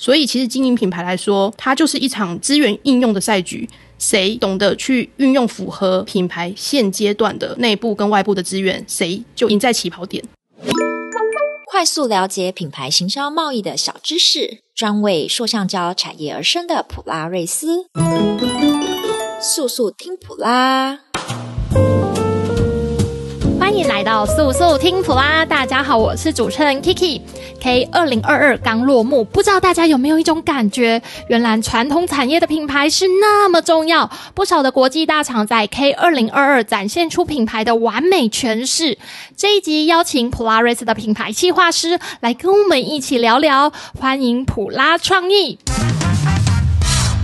所以，其实经营品牌来说，它就是一场资源应用的赛局。谁懂得去运用符合品牌现阶段的内部跟外部的资源，谁就赢在起跑点。快速了解品牌行销贸易的小知识，专为塑橡胶产业而生的普拉瑞斯，速速听普拉。欢迎来到素素听普拉，大家好，我是主持人 Kiki。K 二零二二刚落幕，不知道大家有没有一种感觉，原来传统产业的品牌是那么重要。不少的国际大厂在 K 二零二二展现出品牌的完美诠释。这一集邀请普拉瑞斯的品牌企划师来跟我们一起聊聊，欢迎普拉创意，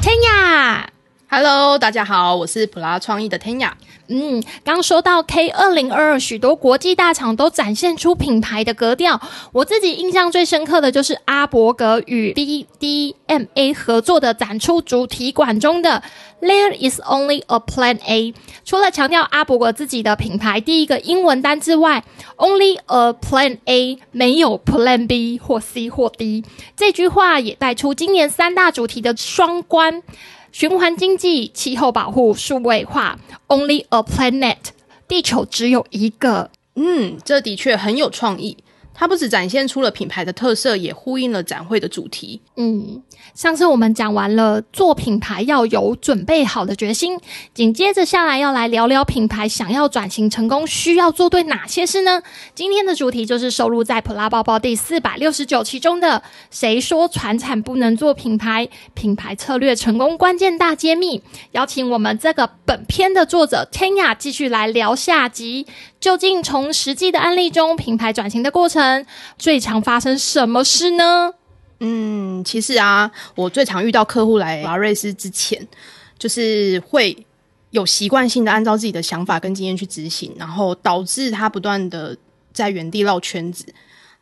天雅。Hello，大家好，我是普拉创意的天雅。嗯，刚说到 K 二零二二，许多国际大厂都展现出品牌的格调。我自己印象最深刻的就是阿伯格与 BDMA 合作的展出主题馆中的 There is only a Plan A。除了强调阿伯格自己的品牌第一个英文单字外，Only a Plan A 没有 Plan B 或 C 或 D。这句话也带出今年三大主题的双关。循环经济、气候保护、数位化，Only a planet，地球只有一个。嗯，这的确很有创意。它不只展现出了品牌的特色，也呼应了展会的主题。嗯，上次我们讲完了做品牌要有准备好的决心，紧接着下来要来聊聊品牌想要转型成功需要做对哪些事呢？今天的主题就是收录在普拉包包第四百六十九期中的“谁说传产不能做品牌？品牌策略成功关键大揭秘”。邀请我们这个本篇的作者天雅继续来聊下集。究竟从实际的案例中，品牌转型的过程最常发生什么事呢？嗯，其实啊，我最常遇到客户来华瑞斯之前，就是会有习惯性的按照自己的想法跟经验去执行，然后导致他不断的在原地绕圈子。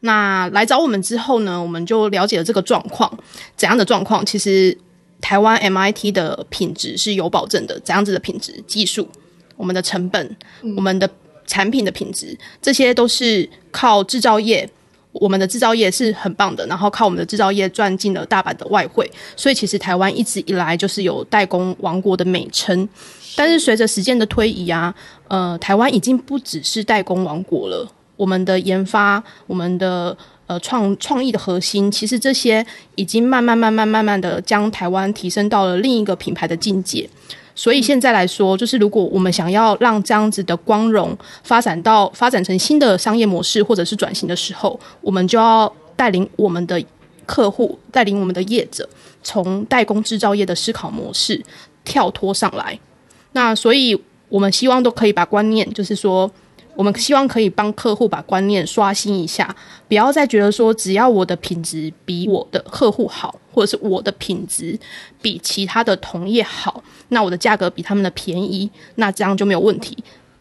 那来找我们之后呢，我们就了解了这个状况，怎样的状况？其实台湾 MIT 的品质是有保证的，怎样子的品质？技术、我们的成本、嗯、我们的。产品的品质，这些都是靠制造业，我们的制造业是很棒的，然后靠我们的制造业赚进了大把的外汇，所以其实台湾一直以来就是有代工王国的美称。但是随着时间的推移啊，呃，台湾已经不只是代工王国了，我们的研发，我们的呃创创意的核心，其实这些已经慢慢慢慢慢慢的将台湾提升到了另一个品牌的境界。所以现在来说，就是如果我们想要让这样子的光荣发展到发展成新的商业模式，或者是转型的时候，我们就要带领我们的客户，带领我们的业者，从代工制造业的思考模式跳脱上来。那所以，我们希望都可以把观念，就是说。我们希望可以帮客户把观念刷新一下，不要再觉得说只要我的品质比我的客户好，或者是我的品质比其他的同业好，那我的价格比他们的便宜，那这样就没有问题。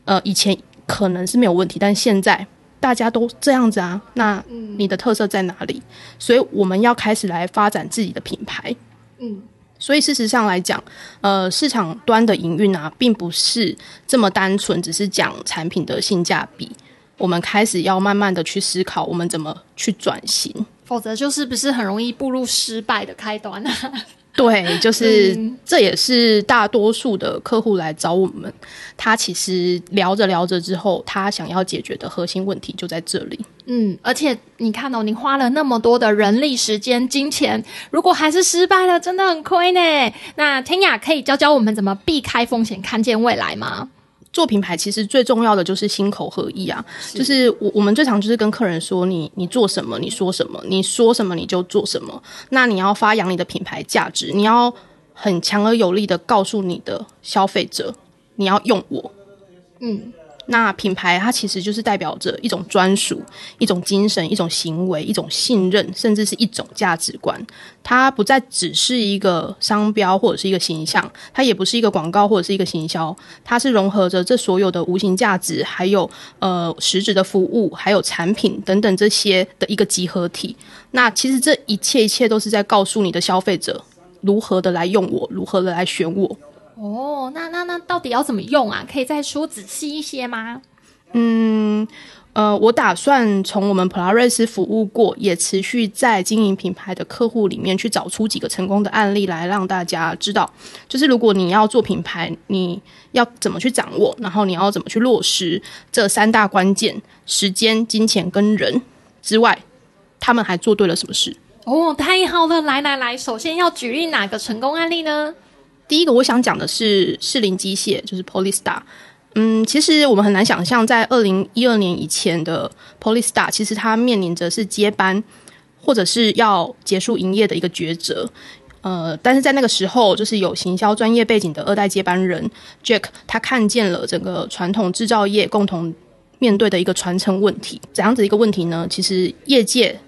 呃，以前可能是没有问题，但现在大家都这样子啊，那你的特色在哪里？所以我们要开始来发展自己的品牌。嗯。所以事实上来讲，呃，市场端的营运啊，并不是这么单纯，只是讲产品的性价比。我们开始要慢慢的去思考，我们怎么去转型，否则就是不是很容易步入失败的开端啊。对，就是、嗯、这也是大多数的客户来找我们，他其实聊着聊着之后，他想要解决的核心问题就在这里。嗯，而且你看哦，你花了那么多的人力、时间、金钱，如果还是失败了，真的很亏呢。那天雅可以教教我们怎么避开风险，看见未来吗？做品牌其实最重要的就是心口合一啊，是就是我我们最常就是跟客人说，你你做什么，你说什么，你说什么你就做什么。那你要发扬你的品牌价值，你要很强而有力的告诉你的消费者，你要用我，嗯。那品牌它其实就是代表着一种专属、一种精神、一种行为、一种信任，甚至是一种价值观。它不再只是一个商标或者是一个形象，它也不是一个广告或者是一个行销，它是融合着这所有的无形价值，还有呃实质的服务，还有产品等等这些的一个集合体。那其实这一切一切都是在告诉你的消费者如何的来用我，如何的来选我。哦，那那那到底要怎么用啊？可以再说仔细一些吗？嗯，呃，我打算从我们普拉瑞斯服务过，也持续在经营品牌的客户里面去找出几个成功的案例来让大家知道，就是如果你要做品牌，你要怎么去掌握，然后你要怎么去落实这三大关键：时间、金钱跟人之外，他们还做对了什么事？哦，太好了！来来来，首先要举例哪个成功案例呢？第一个我想讲的是适林机械，就是 Polystar。嗯，其实我们很难想象，在二零一二年以前的 Polystar，其实它面临着是接班或者是要结束营业的一个抉择。呃，但是在那个时候，就是有行销专业背景的二代接班人 Jack，他看见了整个传统制造业共同面对的一个传承问题。怎样子一个问题呢？其实业界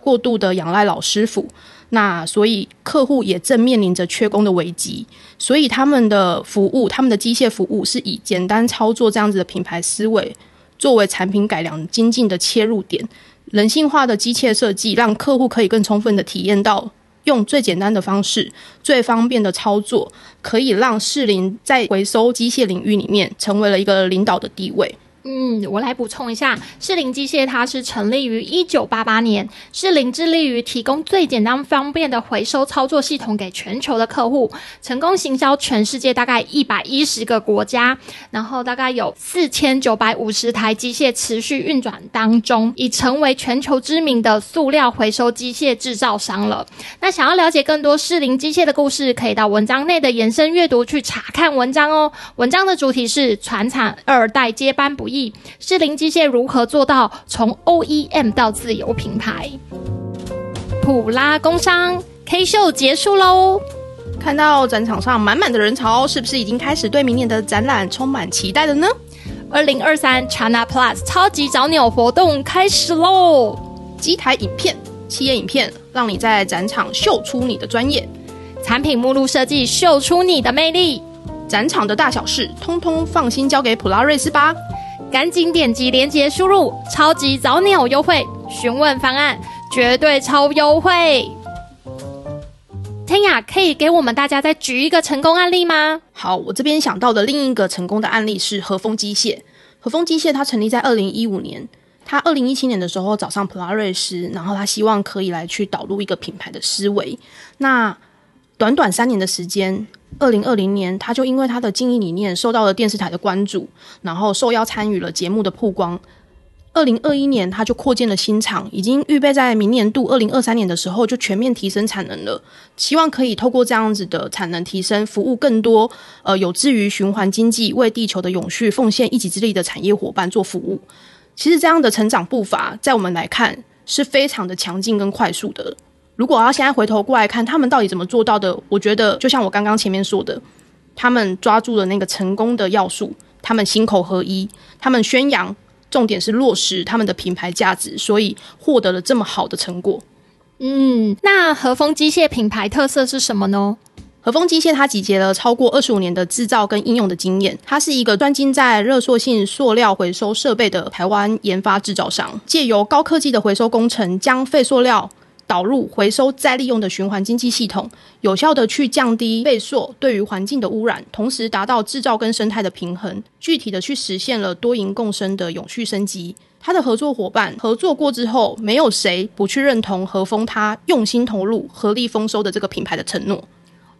过度的仰赖老师傅。那所以客户也正面临着缺工的危机，所以他们的服务，他们的机械服务是以简单操作这样子的品牌思维作为产品改良精进的切入点，人性化的机械设计让客户可以更充分的体验到用最简单的方式、最方便的操作，可以让士林在回收机械领域里面成为了一个领导的地位。嗯，我来补充一下，士林机械它是成立于一九八八年，士林致力于提供最简单方便的回收操作系统给全球的客户，成功行销全世界大概一百一十个国家，然后大概有四千九百五十台机械持续运转当中，已成为全球知名的塑料回收机械制造商了。那想要了解更多士林机械的故事，可以到文章内的延伸阅读去查看文章哦。文章的主题是传产二代接班不易，士林机械如何做到从 OEM 到自由品牌？普拉工商 K 秀结束喽！看到展场上满满的人潮，是不是已经开始对明年的展览充满期待了呢？二零二三 China Plus 超级早鸟活动开始喽！机台影片、企业影片，让你在展场秀出你的专业；产品目录设计，秀出你的魅力。展场的大小事，通通放心交给普拉瑞斯吧。赶紧点击链接输入超级早鸟优惠，询问方案，绝对超优惠。天雅，可以给我们大家再举一个成功案例吗？好，我这边想到的另一个成功的案例是和风机械。和风机械它成立在二零一五年，它二零一七年的时候找上普拉瑞斯，然后他希望可以来去导入一个品牌的思维。那短短三年的时间。二零二零年，他就因为他的经营理念受到了电视台的关注，然后受邀参与了节目的曝光。二零二一年，他就扩建了新厂，已经预备在明年度二零二三年的时候就全面提升产能了。希望可以透过这样子的产能提升，服务更多呃有志于循环经济、为地球的永续奉献一己之力的产业伙伴做服务。其实这样的成长步伐，在我们来看是非常的强劲跟快速的。如果要现在回头过来看，他们到底怎么做到的？我觉得就像我刚刚前面说的，他们抓住了那个成功的要素，他们心口合一，他们宣扬，重点是落实他们的品牌价值，所以获得了这么好的成果。嗯，那和风机械品牌特色是什么呢？和风机械它集结了超过二十五年的制造跟应用的经验，它是一个专精在热塑性塑料回收设备的台湾研发制造商，借由高科技的回收工程，将废塑料。导入回收再利用的循环经济系统，有效地去降低废塑对于环境的污染，同时达到制造跟生态的平衡，具体的去实现了多赢共生的永续升级。他的合作伙伴合作过之后，没有谁不去认同和风他用心投入、合力丰收的这个品牌的承诺。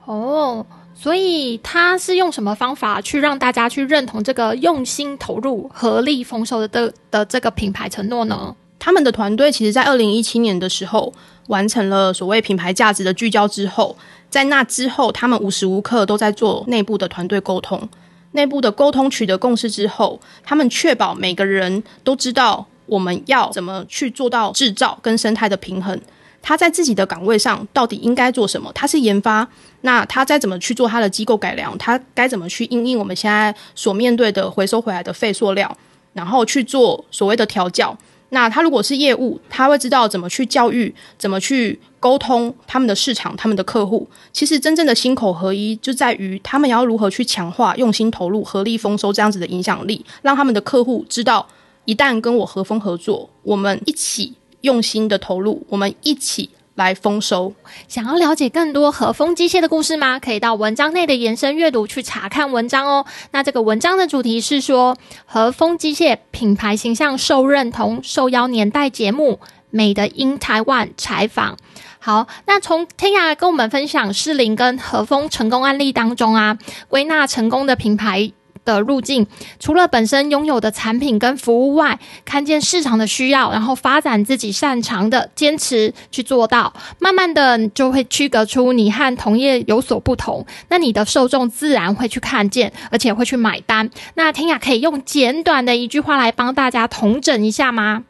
哦，所以他是用什么方法去让大家去认同这个用心投入、合力丰收的的的这个品牌承诺呢？他们的团队其实，在二零一七年的时候，完成了所谓品牌价值的聚焦之后，在那之后，他们无时无刻都在做内部的团队沟通，内部的沟通取得共识之后，他们确保每个人都知道我们要怎么去做到制造跟生态的平衡。他在自己的岗位上到底应该做什么？他是研发，那他再怎么去做他的机构改良？他该怎么去应应我们现在所面对的回收回来的废塑料，然后去做所谓的调教？那他如果是业务，他会知道怎么去教育，怎么去沟通他们的市场、他们的客户。其实真正的心口合一，就在于他们要如何去强化、用心投入、合力丰收这样子的影响力，让他们的客户知道，一旦跟我和风合作，我们一起用心的投入，我们一起来丰收。想要了解更多和风机械的故事吗？可以到文章内的延伸阅读去查看文章哦。那这个文章的主题是说和风机械品牌形象受认同，受邀年代节目《Made in Taiwan》采访。好，那从天涯跟我们分享适龄跟和风成功案例当中啊，归纳成功的品牌的路径，除了本身拥有的产品跟服务外，看见市场的需要，然后发展自己擅长的，坚持去做到，慢慢的就会区隔出你和同业有所不同。那你的受众自然会去看见，而且会去买单。那天雅可以用简短的一句话来帮大家统整一下吗？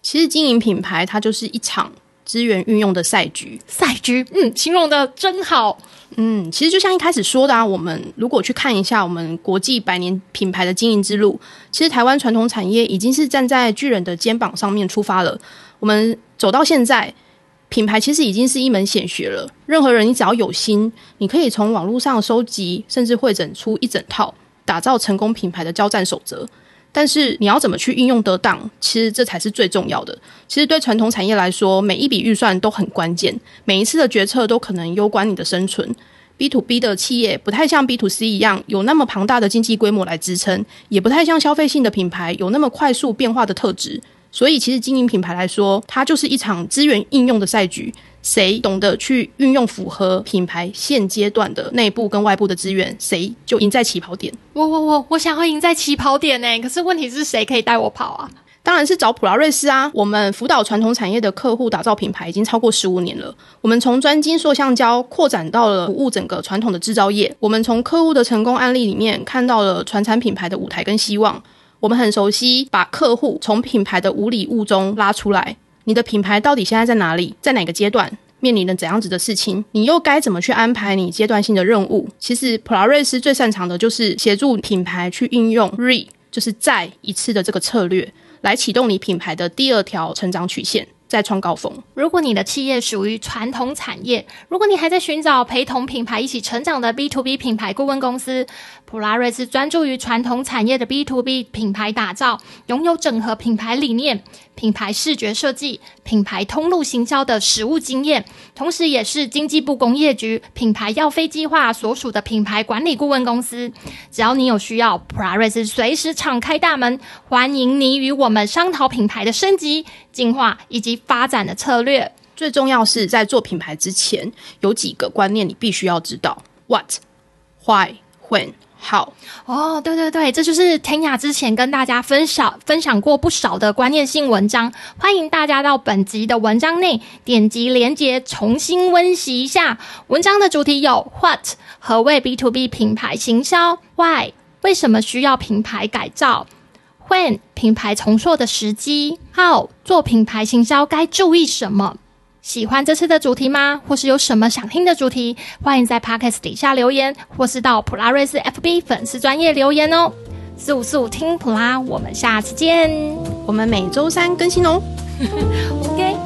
其实经营品牌，它就是一场资源运用的赛局。赛局，嗯，形容的真好。嗯，其实就像一开始说的啊，我们如果去看一下我们国际百年品牌的经营之路，其实台湾传统产业已经是站在巨人的肩膀上面出发了。我们走到现在，品牌其实已经是一门显学了。任何人，你只要有心，你可以从网络上收集，甚至会整出一整套打造成功品牌的交战守则。但是你要怎么去运用得当，其实这才是最重要的。其实对传统产业来说，每一笔预算都很关键，每一次的决策都可能攸关你的生存。B to B 的企业不太像 B to C 一样有那么庞大的经济规模来支撑，也不太像消费性的品牌有那么快速变化的特质。所以，其实经营品牌来说，它就是一场资源应用的赛局。谁懂得去运用符合品牌现阶段的内部跟外部的资源，谁就赢在起跑点。我我我我想要赢在起跑点呢，可是问题是谁可以带我跑啊？当然是找普拉瑞斯啊！我们辅导传统产业的客户打造品牌已经超过十五年了。我们从专精塑橡胶扩展到了服务整个传统的制造业。我们从客户的成功案例里面看到了传产品牌的舞台跟希望。我们很熟悉把客户从品牌的无礼物中拉出来。你的品牌到底现在在哪里？在哪个阶段？面临了怎样子的事情？你又该怎么去安排你阶段性的任务？其实普拉瑞斯最擅长的就是协助品牌去运用 re，就是再一次的这个策略，来启动你品牌的第二条成长曲线。再创高峰。如果你的企业属于传统产业，如果你还在寻找陪同品牌一起成长的 B to B 品牌顾问公司，普拉瑞斯专注于传统产业的 B to B 品牌打造，拥有整合品牌理念、品牌视觉设计、品牌通路行销的实务经验，同时也是经济部工业局品牌要飞计划所属的品牌管理顾问公司。只要你有需要，普拉瑞斯随时敞开大门，欢迎你与我们商讨品牌的升级、进化以及。发展的策略，最重要是在做品牌之前，有几个观念你必须要知道：What、Why、When、How。哦，对对对，这就是天雅之前跟大家分享分享过不少的观念性文章，欢迎大家到本集的文章内点击连接重新温习一下。文章的主题有：What 何谓 B to B 品牌行销？Why 为什么需要品牌改造品牌重塑的时机？好，做品牌行销该注意什么？喜欢这次的主题吗？或是有什么想听的主题？欢迎在 podcast 底下留言，或是到普拉瑞斯 FB 粉丝专业留言哦。四五四五听普拉，我们下次见。我们每周三更新哦。OK。